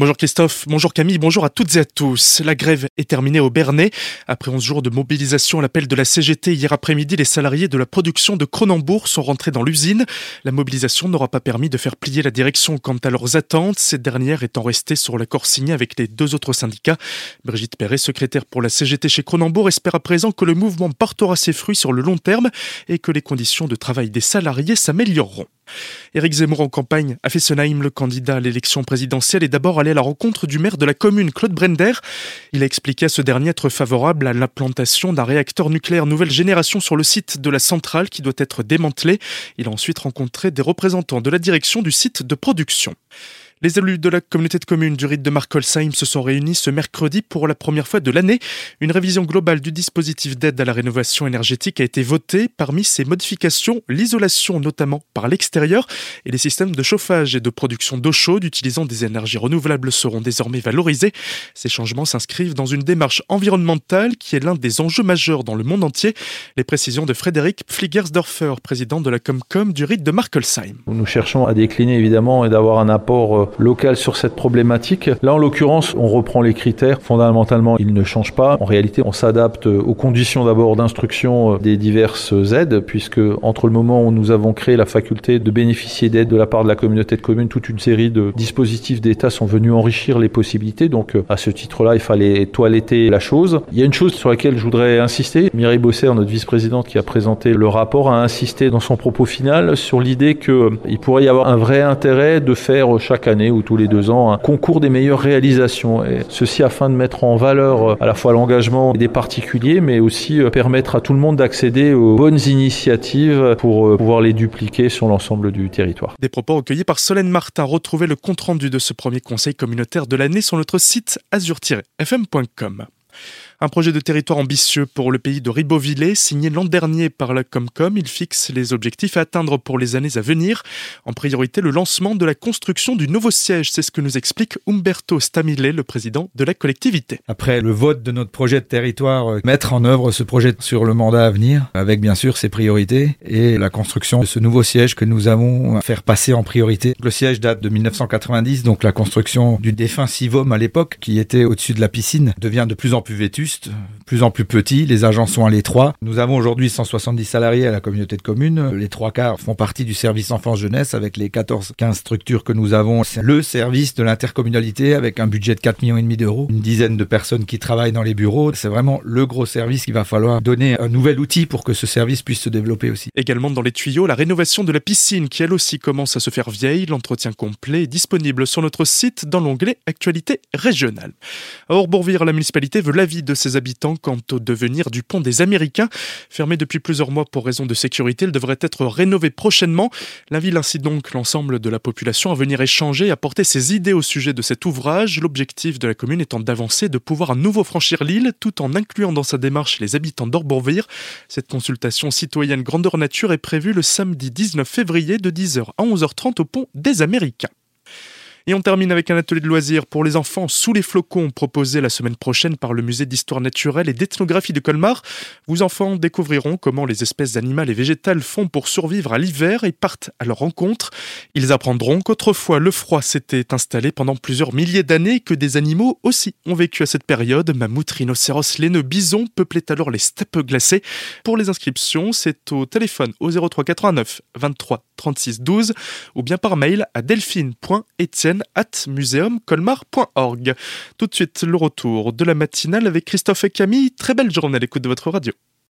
Bonjour Christophe, bonjour Camille, bonjour à toutes et à tous. La grève est terminée au Bernay. Après 11 jours de mobilisation à l'appel de la CGT hier après-midi, les salariés de la production de Cronenbourg sont rentrés dans l'usine. La mobilisation n'aura pas permis de faire plier la direction quant à leurs attentes, cette dernière étant restée sur l'accord signé avec les deux autres syndicats. Brigitte Perret, secrétaire pour la CGT chez Cronenbourg, espère à présent que le mouvement portera ses fruits sur le long terme et que les conditions de travail des salariés s'amélioreront. Éric Zemmour en campagne à Fessenheim, le candidat à l'élection présidentielle, est d'abord allé à la rencontre du maire de la commune, Claude Brender. Il a expliqué à ce dernier être favorable à l'implantation d'un réacteur nucléaire nouvelle génération sur le site de la centrale qui doit être démantelé. Il a ensuite rencontré des représentants de la direction du site de production. Les élus de la communauté de communes du rite de Markolsheim se sont réunis ce mercredi pour la première fois de l'année. Une révision globale du dispositif d'aide à la rénovation énergétique a été votée. Parmi ces modifications, l'isolation notamment par l'extérieur et les systèmes de chauffage et de production d'eau chaude utilisant des énergies renouvelables seront désormais valorisés. Ces changements s'inscrivent dans une démarche environnementale qui est l'un des enjeux majeurs dans le monde entier. Les précisions de Frédéric Pfligersdorfer, président de la Comcom du rite de Markolsheim. Nous cherchons à décliner évidemment et d'avoir un apport euh, local sur cette problématique. Là, en l'occurrence, on reprend les critères. Fondamentalement, ils ne changent pas. En réalité, on s'adapte aux conditions d'abord d'instruction des diverses aides, puisque entre le moment où nous avons créé la faculté de bénéficier d'aide de la part de la communauté de communes, toute une série de dispositifs d'État sont venus enrichir les possibilités. Donc, à ce titre-là, il fallait toiletter la chose. Il y a une chose sur laquelle je voudrais insister. Mireille Bosser, notre vice-présidente qui a présenté le rapport, a insisté dans son propos final sur l'idée qu'il pourrait y avoir un vrai intérêt de faire chaque année ou tous les deux ans un concours des meilleures réalisations. Ceci afin de mettre en valeur euh, à la fois l'engagement des particuliers, mais aussi euh, permettre à tout le monde d'accéder aux bonnes initiatives pour euh, pouvoir les dupliquer sur l'ensemble du territoire. Des propos recueillis par Solène Martin. Retrouvez le compte-rendu de ce premier conseil communautaire de l'année sur notre site azur-fm.com. Un projet de territoire ambitieux pour le pays de Ribeauvillé, signé l'an dernier par la Comcom, il fixe les objectifs à atteindre pour les années à venir. En priorité, le lancement de la construction du nouveau siège, c'est ce que nous explique Umberto Stamile, le président de la collectivité. Après le vote de notre projet de territoire, euh, mettre en œuvre ce projet sur le mandat à venir, avec bien sûr ses priorités et la construction de ce nouveau siège que nous avons à faire passer en priorité. Le siège date de 1990, donc la construction du défunt Sivom à l'époque, qui était au-dessus de la piscine, devient de plus en plus vétuste plus en plus petit, les agents sont à l'étroit. Nous avons aujourd'hui 170 salariés à la communauté de communes. Les trois quarts font partie du service enfance-jeunesse avec les 14-15 structures que nous avons. C'est le service de l'intercommunalité avec un budget de 4 millions d'euros, une dizaine de personnes qui travaillent dans les bureaux. C'est vraiment le gros service qu'il va falloir donner un nouvel outil pour que ce service puisse se développer aussi. Également dans les tuyaux, la rénovation de la piscine qui elle aussi commence à se faire vieille. L'entretien complet est disponible sur notre site dans l'onglet Actualité régionale. À Orbourvire, la municipalité veut l'avis de ses habitants quant au devenir du pont des Américains. Fermé depuis plusieurs mois pour raison de sécurité, il devrait être rénové prochainement. La ville incite donc l'ensemble de la population à venir échanger et apporter ses idées au sujet de cet ouvrage. L'objectif de la commune étant d'avancer, de pouvoir à nouveau franchir l'île tout en incluant dans sa démarche les habitants d'Orbourvire. Cette consultation citoyenne grandeur nature est prévue le samedi 19 février de 10h à 11h30 au pont des Américains. Et on termine avec un atelier de loisirs pour les enfants sous les flocons proposé la semaine prochaine par le musée d'histoire naturelle et d'ethnographie de Colmar. Vos enfants découvriront comment les espèces animales et végétales font pour survivre à l'hiver et partent à leur rencontre. Ils apprendront qu'autrefois le froid s'était installé pendant plusieurs milliers d'années que des animaux aussi ont vécu à cette période. Mammouth, rhinocéros, laineux, bison peuplaient alors les steppes glacées. Pour les inscriptions, c'est au téléphone au 03 89 23 36 12 ou bien par mail à delphine.etienne at museumcolmar.org. Tout de suite, le retour de la matinale avec Christophe et Camille. Très belle journée à l'écoute de votre radio.